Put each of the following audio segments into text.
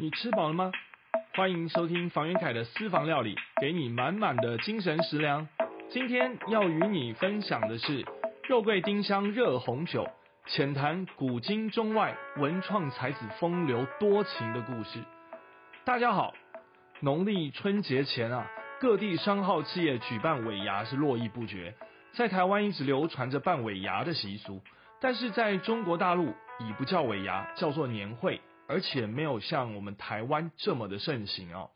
你吃饱了吗？欢迎收听房元凯的私房料理，给你满满的精神食粮。今天要与你分享的是肉桂丁香热红酒，浅谈古今中外文创才子风流多情的故事。大家好，农历春节前啊，各地商号企业举办尾牙是络绎不绝，在台湾一直流传着办尾牙的习俗，但是在中国大陆已不叫尾牙，叫做年会。而且没有像我们台湾这么的盛行哦。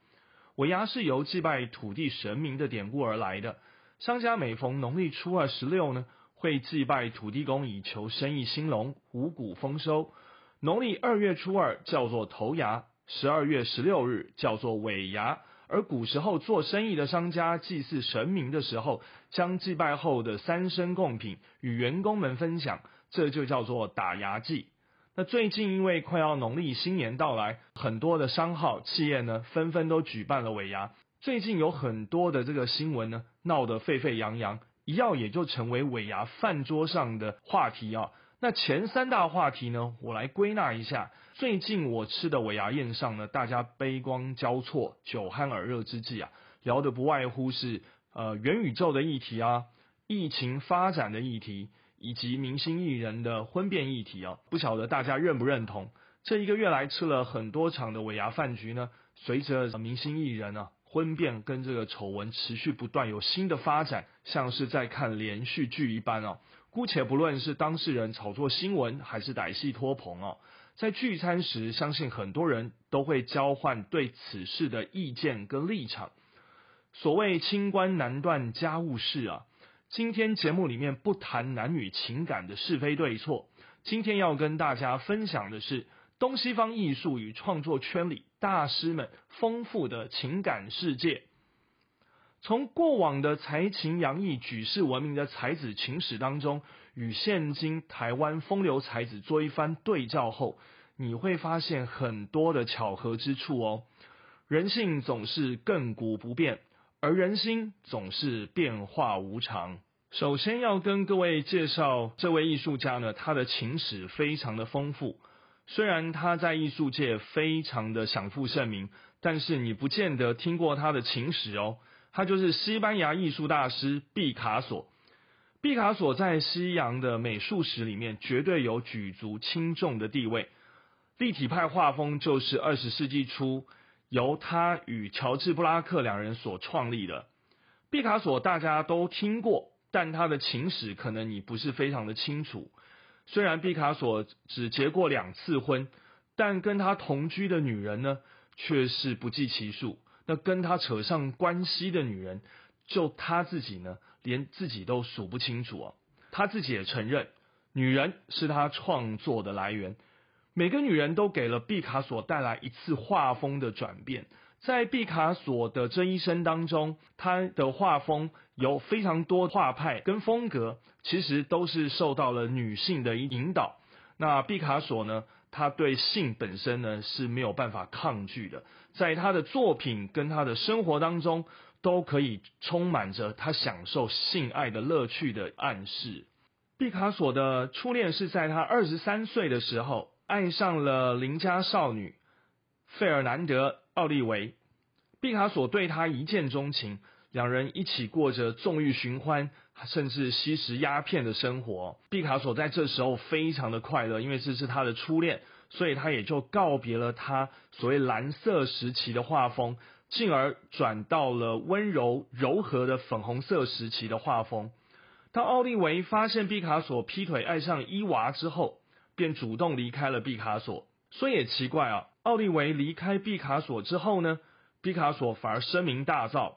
尾牙是由祭拜土地神明的典故而来的。商家每逢农历初二十六呢，会祭拜土地公以求生意兴隆、五谷丰收。农历二月初二叫做头牙，十二月十六日叫做尾牙。而古时候做生意的商家祭祀神明的时候，将祭拜后的三牲贡品与员工们分享，这就叫做打牙祭。那最近因为快要农历新年到来，很多的商号企业呢纷纷都举办了尾牙。最近有很多的这个新闻呢闹得沸沸扬扬，一要也就成为尾牙饭桌上的话题啊。那前三大话题呢，我来归纳一下。最近我吃的尾牙宴上呢，大家杯光交错、酒酣耳热之际啊，聊的不外乎是呃元宇宙的议题啊，疫情发展的议题。以及明星艺人的婚变议题啊，不晓得大家认不认同？这一个月来吃了很多场的尾牙饭局呢，随着明星艺人啊婚变跟这个丑闻持续不断有新的发展，像是在看连续剧一般哦。姑且不论是当事人炒作新闻，还是歹戏托棚哦，在聚餐时，相信很多人都会交换对此事的意见跟立场。所谓清官难断家务事啊。今天节目里面不谈男女情感的是非对错，今天要跟大家分享的是东西方艺术与创作圈里大师们丰富的情感世界。从过往的才情洋溢、举世闻名的才子情史当中，与现今台湾风流才子做一番对照后，你会发现很多的巧合之处哦。人性总是亘古不变。而人心总是变化无常。首先要跟各位介绍这位艺术家呢，他的情史非常的丰富。虽然他在艺术界非常的享负盛名，但是你不见得听过他的情史哦。他就是西班牙艺术大师毕卡索。毕卡索在西洋的美术史里面绝对有举足轻重的地位。立体派画风就是二十世纪初。由他与乔治布拉克两人所创立的毕卡索，大家都听过，但他的情史可能你不是非常的清楚。虽然毕卡索只结过两次婚，但跟他同居的女人呢，却是不计其数。那跟他扯上关系的女人，就他自己呢，连自己都数不清楚啊。他自己也承认，女人是他创作的来源。每个女人都给了毕卡索带来一次画风的转变。在毕卡索的这一生当中，他的画风有非常多画派跟风格，其实都是受到了女性的引导。那毕卡索呢，他对性本身呢是没有办法抗拒的，在他的作品跟他的生活当中，都可以充满着他享受性爱的乐趣的暗示。毕卡索的初恋是在他二十三岁的时候。爱上了邻家少女费尔南德·奥利维，毕卡索对他一见钟情，两人一起过着纵欲寻欢，甚至吸食鸦片的生活。毕卡索在这时候非常的快乐，因为这是他的初恋，所以他也就告别了他所谓蓝色时期的画风，进而转到了温柔柔和的粉红色时期的画风。当奥利维发现毕卡索劈腿爱上伊娃之后，便主动离开了毕卡索。说也奇怪啊，奥利维离开毕卡索之后呢，毕卡索反而声名大噪。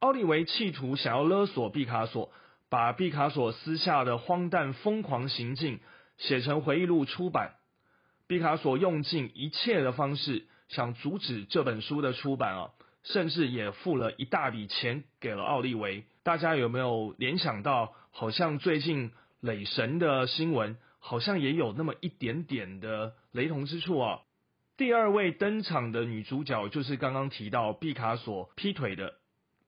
奥利维企图想要勒索毕卡索，把毕卡索私下的荒诞疯狂行径写成回忆录出版。毕卡索用尽一切的方式想阻止这本书的出版啊，甚至也付了一大笔钱给了奥利维。大家有没有联想到，好像最近雷神的新闻？好像也有那么一点点的雷同之处啊。第二位登场的女主角就是刚刚提到毕卡索劈腿的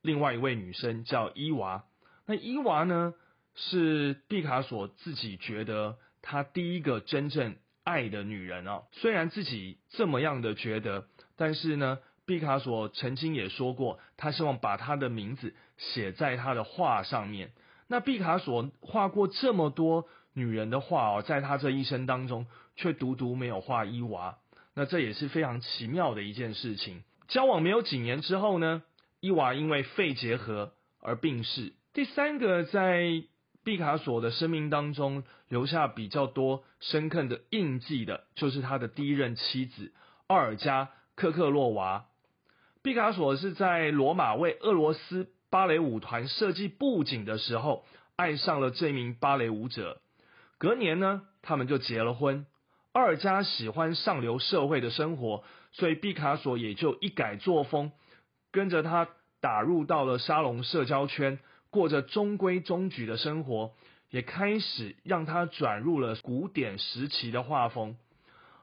另外一位女生，叫伊娃。那伊娃呢，是毕卡索自己觉得他第一个真正爱的女人哦。虽然自己这么样的觉得，但是呢，毕卡索曾经也说过，他希望把他的名字写在他的画上面。那毕卡索画过这么多女人的画哦，在他这一生当中，却独独没有画伊娃。那这也是非常奇妙的一件事情。交往没有几年之后呢，伊娃因为肺结核而病逝。第三个在毕卡索的生命当中留下比较多深刻的印记的，就是他的第一任妻子奥尔加·科克洛娃。毕卡索是在罗马为俄罗斯芭蕾舞团设计布景的时候，爱上了这名芭蕾舞者。隔年呢，他们就结了婚。二家喜欢上流社会的生活，所以毕卡索也就一改作风，跟着他打入到了沙龙社交圈，过着中规中矩的生活，也开始让他转入了古典时期的画风。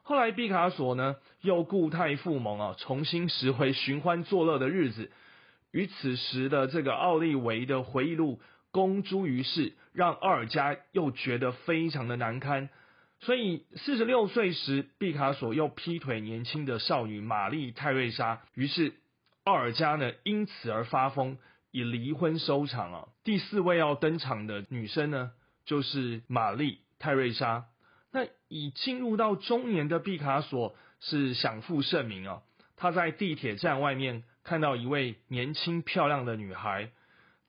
后来毕卡索呢，又故态复萌啊，重新拾回寻欢作乐的日子，与此时的这个奥利维的回忆录公诸于世，让奥尔加又觉得非常的难堪。所以，四十六岁时，毕卡索又劈腿年轻的少女玛丽泰瑞莎。于是，奥尔加呢因此而发疯，以离婚收场啊。第四位要登场的女生呢，就是玛丽泰瑞莎。那已进入到中年的毕卡索是享负盛名啊。他在地铁站外面看到一位年轻漂亮的女孩，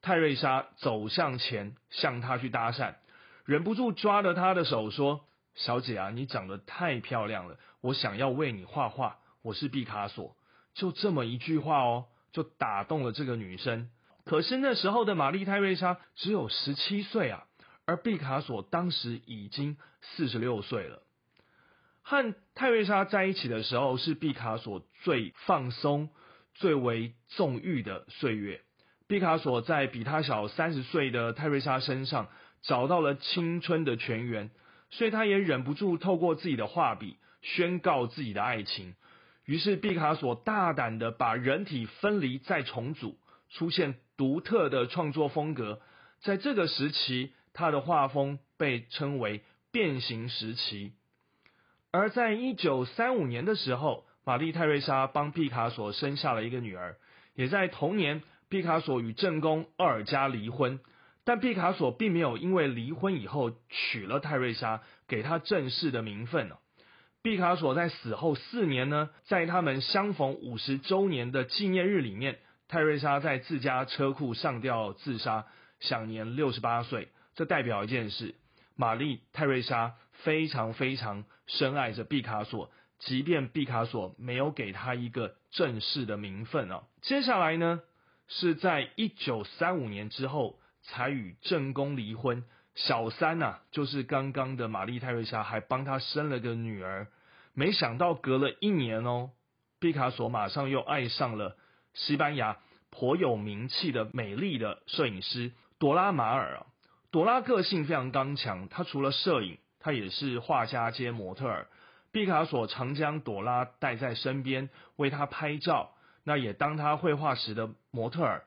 泰瑞莎走向前向他去搭讪，忍不住抓着她的手说。小姐啊，你长得太漂亮了，我想要为你画画。我是毕卡索，就这么一句话哦，就打动了这个女生。可是那时候的玛丽泰瑞莎只有十七岁啊，而毕卡索当时已经四十六岁了。和泰瑞莎在一起的时候，是毕卡索最放松、最为纵欲的岁月。毕卡索在比他小三十岁的泰瑞莎身上找到了青春的泉源。所以他也忍不住透过自己的画笔宣告自己的爱情。于是毕卡索大胆的把人体分离再重组，出现独特的创作风格。在这个时期，他的画风被称为变形时期。而在一九三五年的时候，玛丽泰瑞莎帮毕卡索生下了一个女儿。也在同年，毕卡索与正宫奥尔加离婚。但毕卡索并没有因为离婚以后娶了泰瑞莎，给他正式的名分呢。毕卡索在死后四年呢，在他们相逢五十周年的纪念日里面，泰瑞莎在自家车库上吊自杀，享年六十八岁。这代表一件事：玛丽泰瑞莎非常非常深爱着毕卡索，即便毕卡索没有给他一个正式的名分啊。接下来呢，是在一九三五年之后。才与正宫离婚，小三呐，就是刚刚的玛丽泰瑞莎，还帮他生了个女儿。没想到隔了一年哦，毕卡索马上又爱上了西班牙颇有名气的美丽的摄影师朵拉马尔啊。朵拉个性非常刚强，她除了摄影，她也是画家兼模特儿。毕卡索常将朵拉带在身边，为她拍照，那也当他绘画时的模特儿。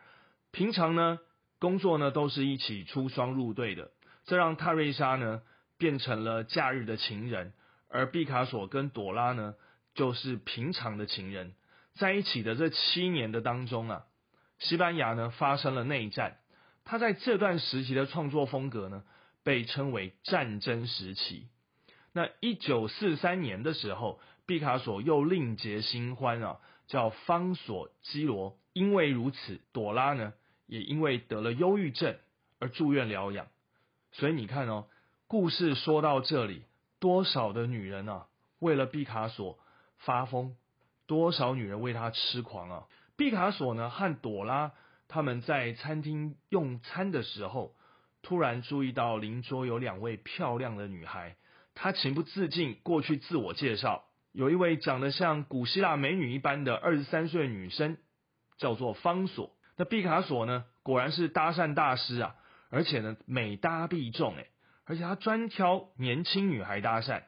平常呢？工作呢都是一起出双入对的，这让泰瑞莎呢变成了假日的情人，而毕卡索跟朵拉呢就是平常的情人。在一起的这七年的当中啊，西班牙呢发生了内战，他在这段时期的创作风格呢被称为战争时期。那一九四三年的时候，毕卡索又另结新欢啊，叫方索基罗。因为如此，朵拉呢。也因为得了忧郁症而住院疗养，所以你看哦，故事说到这里，多少的女人啊，为了毕卡索发疯，多少女人为他痴狂啊！毕卡索呢和朵拉他们在餐厅用餐的时候，突然注意到邻桌有两位漂亮的女孩，他情不自禁过去自我介绍，有一位长得像古希腊美女一般的二十三岁女生，叫做方索。那毕卡索呢？果然是搭讪大师啊！而且呢，美搭必中诶，而且他专挑年轻女孩搭讪。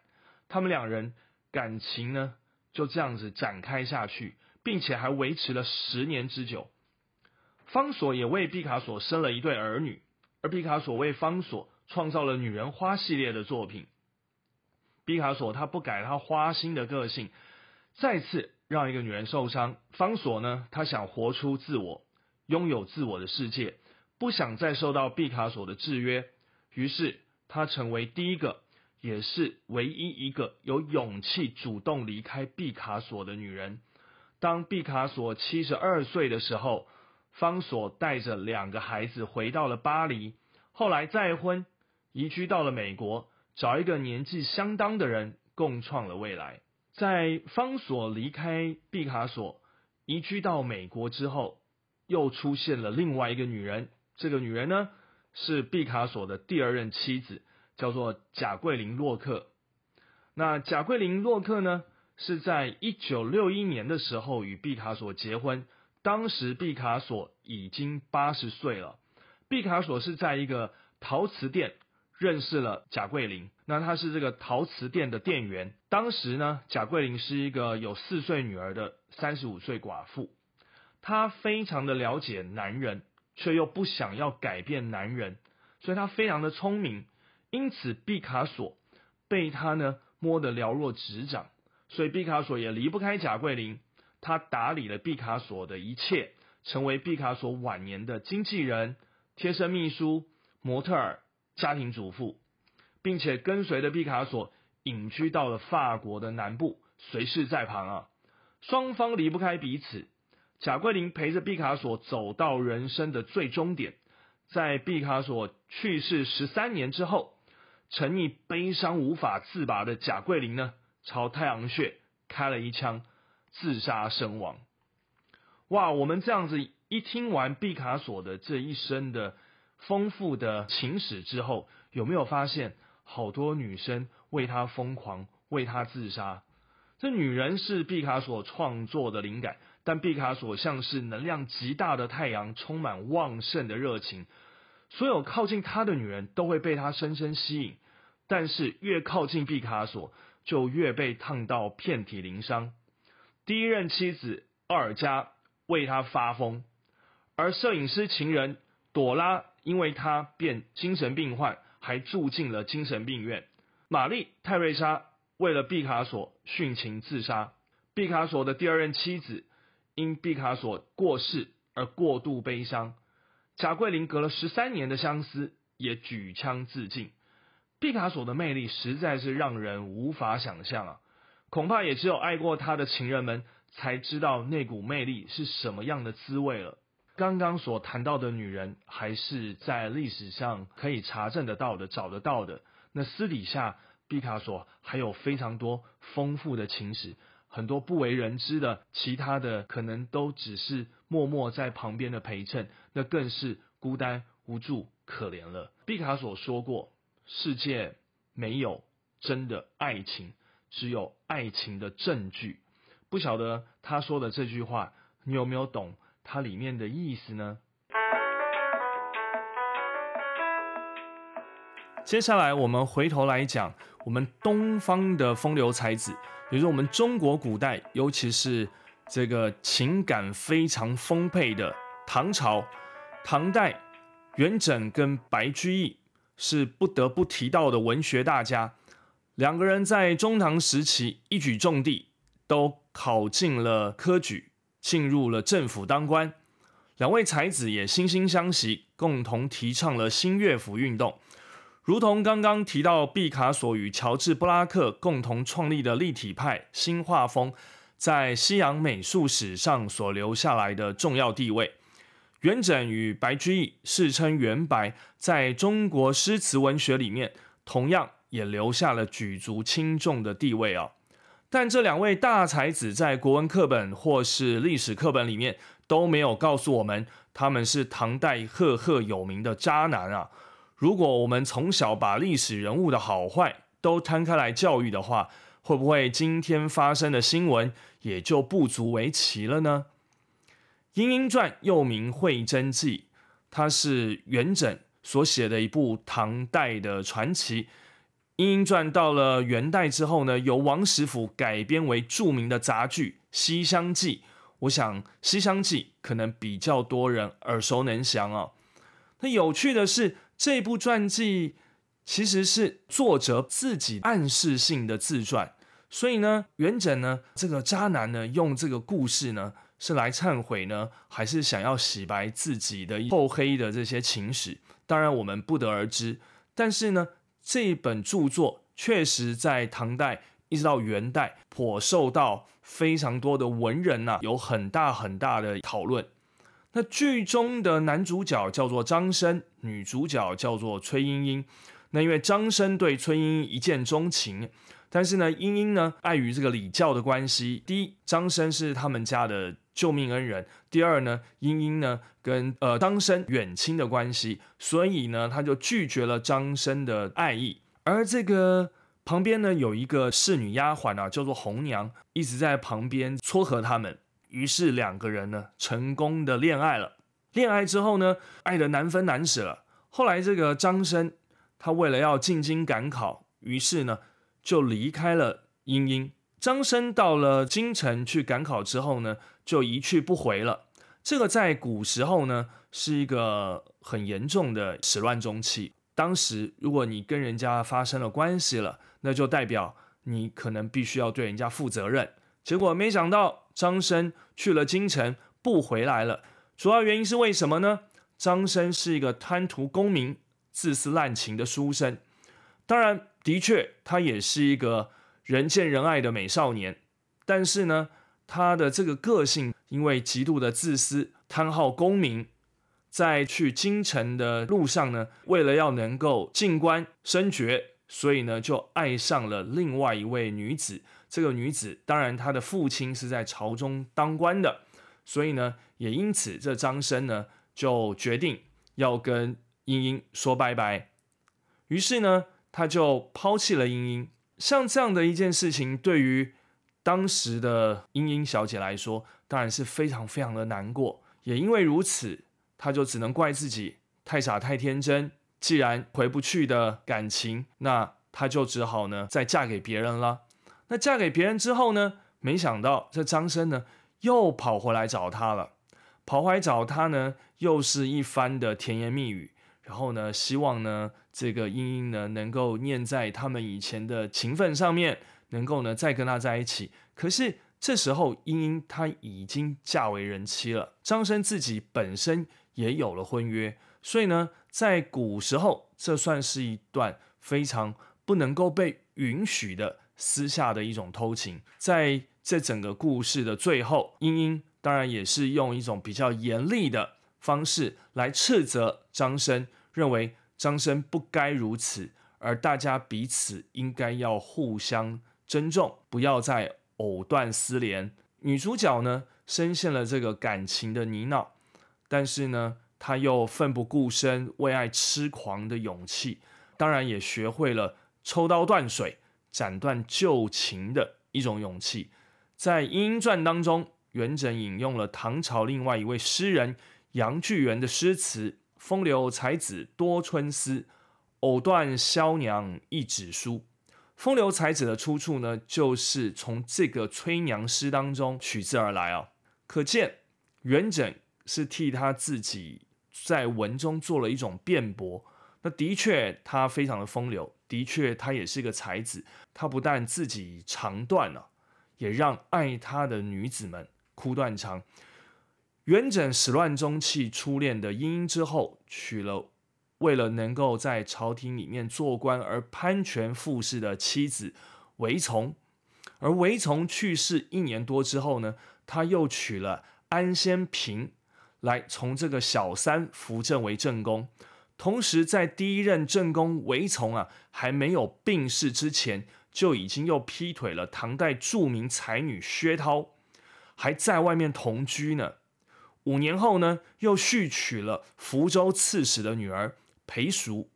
他们两人感情呢就这样子展开下去，并且还维持了十年之久。方索也为毕卡索生了一对儿女，而毕卡索为方索创造了女人花系列的作品。毕卡索他不改他花心的个性，再次让一个女人受伤。方索呢，他想活出自我，拥有自我的世界，不想再受到毕卡索的制约。于是，他成为第一个，也是唯一一个有勇气主动离开毕卡索的女人。当毕卡索七十二岁的时候，方索带着两个孩子回到了巴黎，后来再婚，移居到了美国，找一个年纪相当的人共创了未来。在方索离开毕卡索，移居到美国之后，又出现了另外一个女人。这个女人呢，是毕卡索的第二任妻子，叫做贾桂林·洛克。那贾桂林·洛克呢？是在一九六一年的时候与毕卡索结婚，当时毕卡索已经八十岁了。毕卡索是在一个陶瓷店认识了贾桂林，那他是这个陶瓷店的店员。当时呢，贾桂林是一个有四岁女儿的三十五岁寡妇，她非常的了解男人，却又不想要改变男人，所以她非常的聪明，因此毕卡索被她呢摸得了若指掌。所以毕卡索也离不开贾桂林，他打理了毕卡索的一切，成为毕卡索晚年的经纪人、贴身秘书、模特儿、家庭主妇，并且跟随着毕卡索隐居到了法国的南部，随侍在旁啊。双方离不开彼此，贾桂林陪着毕卡索走到人生的最终点，在毕卡索去世十三年之后，沉溺悲伤无法自拔的贾桂林呢？朝太阳穴开了一枪，自杀身亡。哇！我们这样子一听完毕卡索的这一生的丰富的情史之后，有没有发现好多女生为他疯狂，为他自杀？这女人是毕卡索创作的灵感，但毕卡索像是能量极大的太阳，充满旺盛的热情。所有靠近他的女人都会被他深深吸引，但是越靠近毕卡索。就越被烫到遍体鳞伤。第一任妻子奥尔加为他发疯，而摄影师情人朵拉因为他变精神病患，还住进了精神病院。玛丽泰瑞莎为了毕卡索殉情自杀。毕卡索的第二任妻子因毕卡索过世而过度悲伤。贾桂林隔了十三年的相思，也举枪自尽。毕卡索的魅力实在是让人无法想象啊！恐怕也只有爱过他的情人们才知道那股魅力是什么样的滋味了。刚刚所谈到的女人，还是在历史上可以查证得到的、找得到的。那私底下，毕卡索还有非常多丰富的情史，很多不为人知的，其他的可能都只是默默在旁边的陪衬，那更是孤单、无助、可怜了。毕卡索说过。世界没有真的爱情，只有爱情的证据。不晓得他说的这句话，你有没有懂它里面的意思呢？接下来我们回头来讲，我们东方的风流才子，也就是我们中国古代，尤其是这个情感非常丰沛的唐朝，唐代元稹跟白居易。是不得不提到的文学大家，两个人在中唐时期一举中地，都考进了科举，进入了政府当官。两位才子也惺惺相惜，共同提倡了新乐府运动。如同刚刚提到毕卡索与乔治布拉克共同创立的立体派新画风，在西洋美术史上所留下来的重要地位。元稹与白居易世称元白，在中国诗词文学里面，同样也留下了举足轻重的地位啊。但这两位大才子在国文课本或是历史课本里面都没有告诉我们，他们是唐代赫赫有名的渣男啊。如果我们从小把历史人物的好坏都摊开来教育的话，会不会今天发生的新闻也就不足为奇了呢？《莺莺传》又名《会真记》，它是元稹所写的一部唐代的传奇。《莺莺传》到了元代之后呢，由王实甫改编为著名的杂剧《西厢记》。我想，《西厢记》可能比较多人耳熟能详啊。那有趣的是，这部传记其实是作者自己暗示性的自传，所以呢，元稹呢这个渣男呢，用这个故事呢是来忏悔呢，还是想要洗白自己的厚黑的这些情史？当然我们不得而知。但是呢，这一本著作确实在唐代一直到元代，颇受到非常多的文人呐有很大很大的讨论。那剧中的男主角叫做张生，女主角叫做崔莺莺。那因为张生对崔莺莺一见钟情，但是呢，莺莺呢碍于这个礼教的关系，第一，张生是他们家的救命恩人；第二呢，莺莺呢跟呃张生远亲的关系，所以呢，他就拒绝了张生的爱意。而这个旁边呢有一个侍女丫鬟啊，叫做红娘，一直在旁边撮合他们。于是两个人呢，成功的恋爱了。恋爱之后呢，爱的难分难舍了。后来这个张生，他为了要进京赶考，于是呢，就离开了莺莺。张生到了京城去赶考之后呢，就一去不回了。这个在古时候呢，是一个很严重的始乱终弃。当时如果你跟人家发生了关系了，那就代表你可能必须要对人家负责任。结果没想到。张生去了京城，不回来了。主要原因是为什么呢？张生是一个贪图功名、自私滥情的书生。当然，的确他也是一个人见人爱的美少年。但是呢，他的这个个性因为极度的自私、贪好功名，在去京城的路上呢，为了要能够进官升爵，所以呢，就爱上了另外一位女子。这个女子，当然她的父亲是在朝中当官的，所以呢，也因此这张生呢就决定要跟英英说拜拜。于是呢，他就抛弃了英英。像这样的一件事情，对于当时的英英小姐来说，当然是非常非常的难过。也因为如此，她就只能怪自己太傻太天真。既然回不去的感情，那她就只好呢再嫁给别人了。那嫁给别人之后呢？没想到这张生呢又跑回来找她了，跑回来找她呢又是一番的甜言蜜语，然后呢希望呢这个英英呢能够念在他们以前的情分上面，能够呢再跟他在一起。可是这时候英英她已经嫁为人妻了，张生自己本身也有了婚约，所以呢在古时候这算是一段非常不能够被允许的。私下的一种偷情，在这整个故事的最后，英英当然也是用一种比较严厉的方式来斥责张生，认为张生不该如此，而大家彼此应该要互相尊重，不要再藕断丝连。女主角呢，深陷了这个感情的泥淖，但是呢，她又奋不顾身、为爱痴狂的勇气，当然也学会了抽刀断水。斩断旧情的一种勇气，在《莺莺传》当中，元稹引用了唐朝另外一位诗人杨巨源的诗词：“风流才子多春思，藕断销娘一纸书。”风流才子的出处呢，就是从这个催娘诗当中取之而来啊。可见元稹是替他自己在文中做了一种辩驳。那的确，他非常的风流。的确，他也是个才子。他不但自己肠断了，也让爱他的女子们哭断肠。元稹始乱终弃初恋的莺莺之后，娶了为了能够在朝廷里面做官而攀权附势的妻子韦从。而韦从去世一年多之后呢，他又娶了安仙嫔，来从这个小三扶正为正宫。同时，在第一任正宫韦从啊还没有病逝之前，就已经又劈腿了唐代著名才女薛涛，还在外面同居呢。五年后呢，又续娶了福州刺史的女儿裴淑。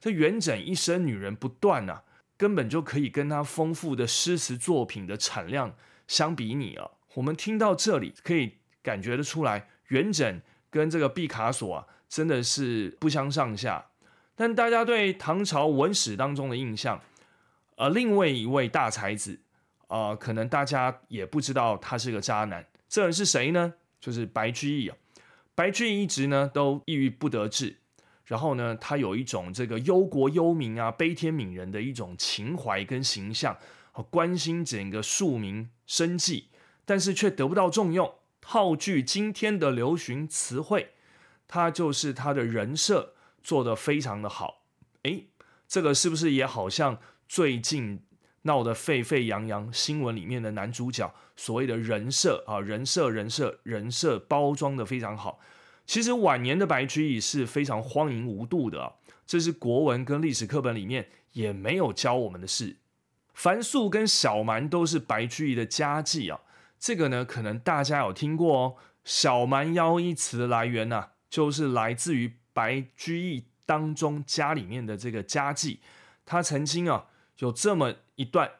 这元稹一生女人不断啊，根本就可以跟他丰富的诗词作品的产量相比拟啊。我们听到这里，可以感觉得出来，元稹跟这个毕卡索啊。真的是不相上下，但大家对唐朝文史当中的印象，呃，另外一位大才子，呃，可能大家也不知道他是个渣男。这人是谁呢？就是白居易啊。白居易一直呢都抑郁不得志，然后呢，他有一种这个忧国忧民啊、悲天悯人的一种情怀跟形象，关心整个庶民生计，但是却得不到重用。套句今天的流行词汇，他就是他的人设做得非常的好。诶，这个是不是也好像最近闹得沸沸扬扬新闻里面的男主角所谓的人设啊？人设、人设、人设包装的非常好。其实晚年的白居易是非常荒淫无度的，啊这是国文跟历史课本里面也没有教我们的事。樊素跟小蛮都是白居易的家妓啊。这个呢，可能大家有听过哦。小蛮腰一词的来源呢，就是来自于白居易当中家里面的这个家妓。他曾经啊有这么一段：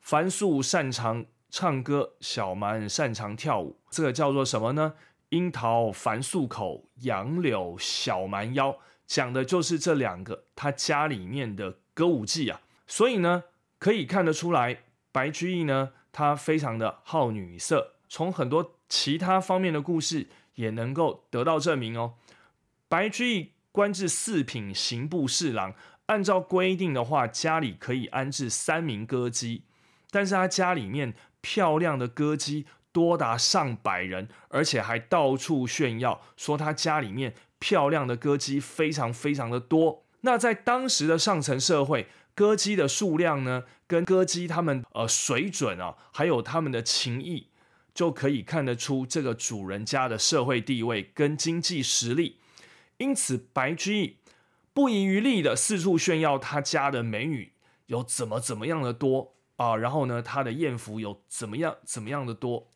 樊素擅长唱歌，小蛮擅长跳舞。这个叫做什么呢？樱桃樊素口，杨柳小蛮腰。讲的就是这两个他家里面的歌舞伎啊。所以呢，可以看得出来，白居易呢。他非常的好女色，从很多其他方面的故事也能够得到证明哦。白居易官至四品刑部侍郎，按照规定的话，家里可以安置三名歌姬，但是他家里面漂亮的歌姬多达上百人，而且还到处炫耀说他家里面漂亮的歌姬非常非常的多。那在当时的上层社会。歌姬的数量呢，跟歌姬他们呃水准啊，还有他们的情谊，就可以看得出这个主人家的社会地位跟经济实力。因此，白居易不遗余力的四处炫耀他家的美女有怎么怎么样的多啊，然后呢，他的艳福有怎么样怎么样的多。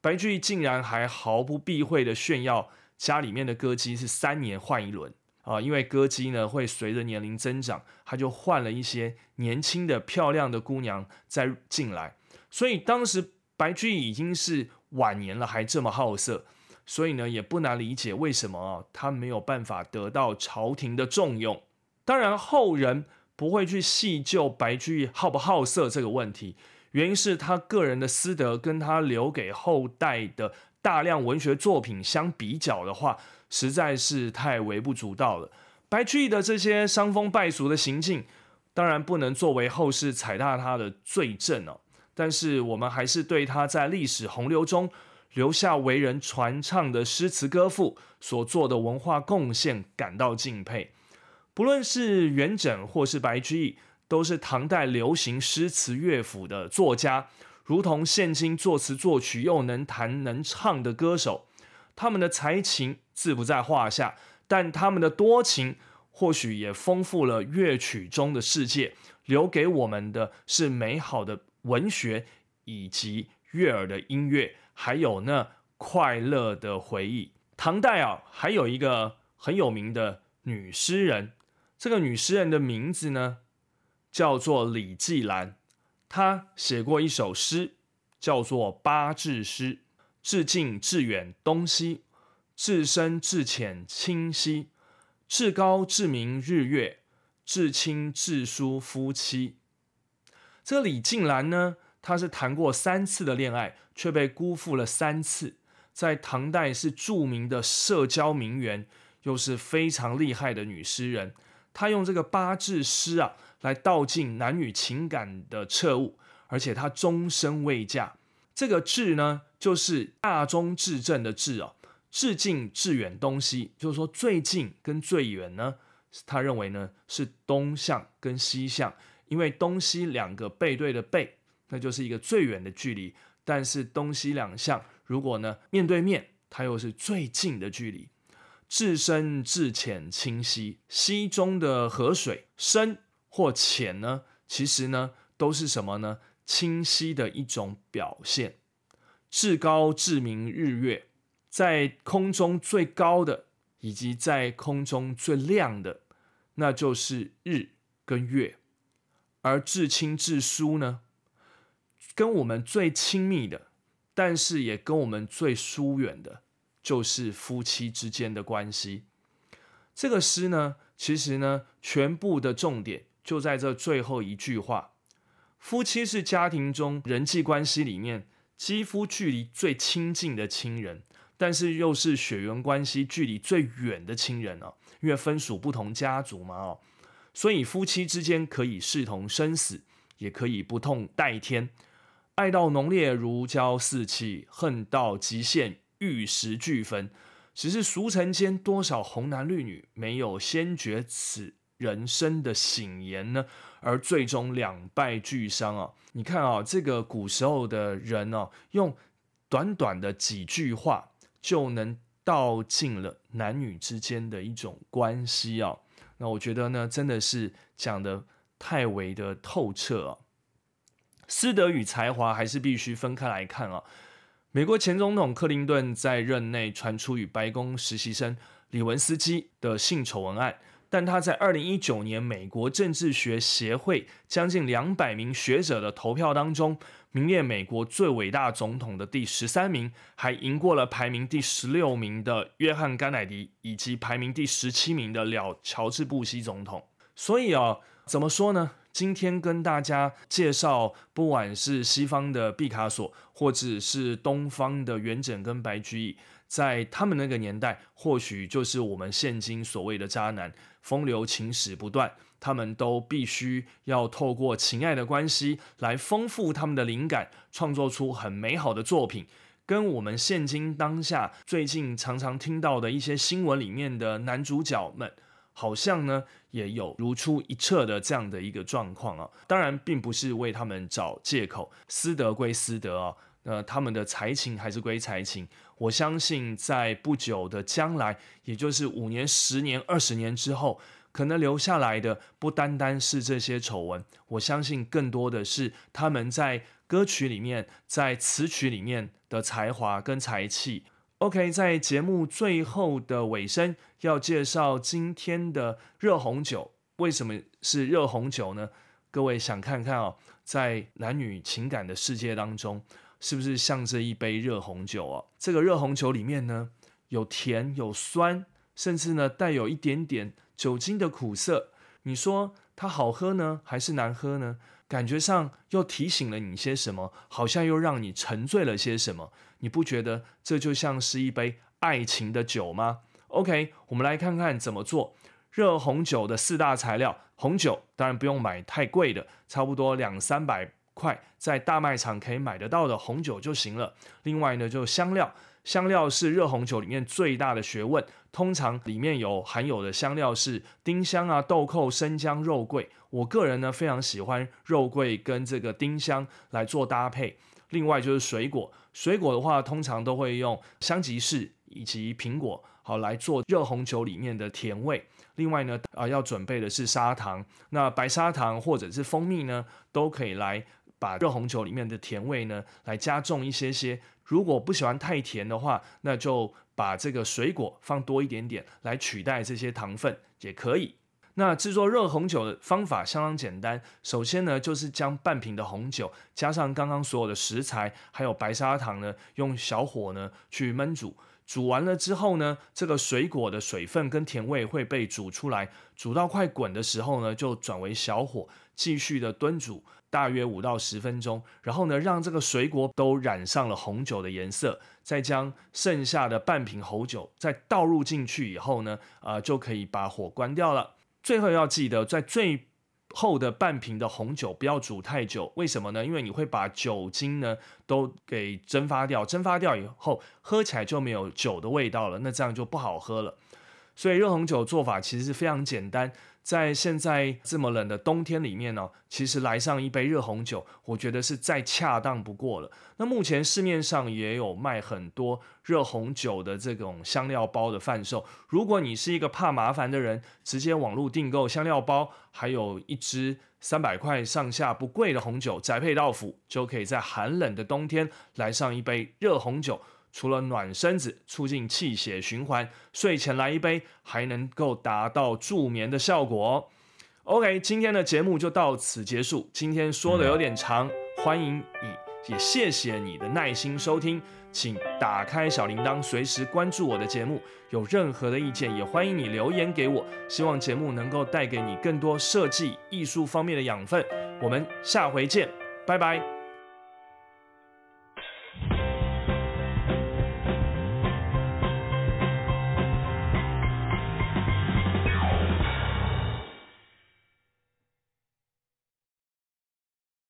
白居易竟然还毫不避讳的炫耀家里面的歌姬是三年换一轮。啊，因为歌姬呢会随着年龄增长，他就换了一些年轻的漂亮的姑娘再进来，所以当时白居易已经是晚年了，还这么好色，所以呢也不难理解为什么啊他没有办法得到朝廷的重用。当然后人不会去细究白居易好不好色这个问题，原因是他个人的私德跟他留给后代的大量文学作品相比较的话。实在是太微不足道了。白居易的这些伤风败俗的行径，当然不能作为后世踩踏他的罪证哦。但是我们还是对他在历史洪流中留下为人传唱的诗词歌赋所做的文化贡献感到敬佩。不论是元稹或是白居易，都是唐代流行诗词乐府的作家，如同现今作词作曲又能弹能唱的歌手。他们的才情自不在话下，但他们的多情或许也丰富了乐曲中的世界，留给我们的是美好的文学以及悦耳的音乐，还有那快乐的回忆。唐代啊，还有一个很有名的女诗人，这个女诗人的名字呢叫做李季兰，她写过一首诗，叫做《八志诗》。至近至远东西，至深至浅清晰，至高至明日月，至亲至疏夫妻。这个李静兰呢，她是谈过三次的恋爱，却被辜负了三次。在唐代是著名的社交名媛，又是非常厉害的女诗人。她用这个八字诗啊，来道尽男女情感的彻悟，而且她终身未嫁。这个至呢，就是大中至正的至哦，至近至远东西，就是说最近跟最远呢，他认为呢是东向跟西向，因为东西两个背对的背，那就是一个最远的距离，但是东西两向如果呢面对面，它又是最近的距离。至深至浅清晰，溪中的河水深或浅呢，其实呢都是什么呢？清晰的一种表现，至高至明日月，在空中最高的，以及在空中最亮的，那就是日跟月；而至清至疏呢，跟我们最亲密的，但是也跟我们最疏远的，就是夫妻之间的关系。这个诗呢，其实呢，全部的重点就在这最后一句话。夫妻是家庭中人际关系里面肌肤距离最亲近的亲人，但是又是血缘关系距离最远的亲人哦，因为分属不同家族嘛哦，所以夫妻之间可以视同生死，也可以不痛代天。爱到浓烈如胶似漆，恨到极限玉石俱焚。只是俗尘间多少红男绿女没有先觉此人生的醒言呢？而最终两败俱伤啊！你看啊，这个古时候的人哦，用短短的几句话就能道尽了男女之间的一种关系啊。那我觉得呢，真的是讲的太为的透彻啊。私德与才华还是必须分开来看啊。美国前总统克林顿在任内传出与白宫实习生李文斯基的性丑闻案，但他在二零一九年美国政治学协会将近两百名学者的投票当中，名列美国最伟大总统的第十三名，还赢过了排名第十六名的约翰甘乃迪以及排名第十七名的了乔治布希总统。所以啊，怎么说呢？今天跟大家介绍，不管是西方的毕卡索，或者是东方的元稹跟白居易，在他们那个年代，或许就是我们现今所谓的渣男，风流情史不断，他们都必须要透过情爱的关系来丰富他们的灵感，创作出很美好的作品，跟我们现今当下最近常常听到的一些新闻里面的男主角们。好像呢，也有如出一辙的这样的一个状况啊。当然，并不是为他们找借口，私德归私德啊。那他们的才情还是归才情。我相信，在不久的将来，也就是五年、十年、二十年之后，可能留下来的不单单是这些丑闻。我相信，更多的是他们在歌曲里面、在词曲里面的才华跟才气。OK，在节目最后的尾声，要介绍今天的热红酒。为什么是热红酒呢？各位想看看哦，在男女情感的世界当中，是不是像这一杯热红酒哦？这个热红酒里面呢，有甜有酸，甚至呢带有一点点酒精的苦涩。你说它好喝呢，还是难喝呢？感觉上又提醒了你些什么？好像又让你沉醉了些什么？你不觉得这就像是一杯爱情的酒吗？OK，我们来看看怎么做热红酒的四大材料。红酒当然不用买太贵的，差不多两三百块，在大卖场可以买得到的红酒就行了。另外呢，就香料。香料是热红酒里面最大的学问，通常里面有含有的香料是丁香啊、豆蔻、生姜、肉桂。我个人呢非常喜欢肉桂跟这个丁香来做搭配。另外就是水果，水果的话通常都会用香吉士以及苹果好来做热红酒里面的甜味。另外呢啊要准备的是砂糖，那白砂糖或者是蜂蜜呢都可以来把热红酒里面的甜味呢来加重一些些。如果不喜欢太甜的话，那就把这个水果放多一点点来取代这些糖分也可以。那制作热红酒的方法相当简单，首先呢就是将半瓶的红酒加上刚刚所有的食材，还有白砂糖呢，用小火呢去焖煮。煮完了之后呢，这个水果的水分跟甜味会被煮出来，煮到快滚的时候呢，就转为小火继续的炖煮。大约五到十分钟，然后呢，让这个水果都染上了红酒的颜色，再将剩下的半瓶红酒再倒入进去以后呢，啊，就可以把火关掉了。最后要记得，在最后的半瓶的红酒不要煮太久，为什么呢？因为你会把酒精呢都给蒸发掉，蒸发掉以后喝起来就没有酒的味道了，那这样就不好喝了。所以热红酒做法其实是非常简单。在现在这么冷的冬天里面呢，其实来上一杯热红酒，我觉得是再恰当不过了。那目前市面上也有卖很多热红酒的这种香料包的贩售。如果你是一个怕麻烦的人，直接网络订购香料包，还有一支三百块上下不贵的红酒，宅配到府，就可以在寒冷的冬天来上一杯热红酒。除了暖身子、促进气血循环，睡前来一杯还能够达到助眠的效果。OK，今天的节目就到此结束。今天说的有点长，欢迎你，也谢谢你的耐心收听。请打开小铃铛，随时关注我的节目。有任何的意见，也欢迎你留言给我。希望节目能够带给你更多设计艺术方面的养分。我们下回见，拜拜。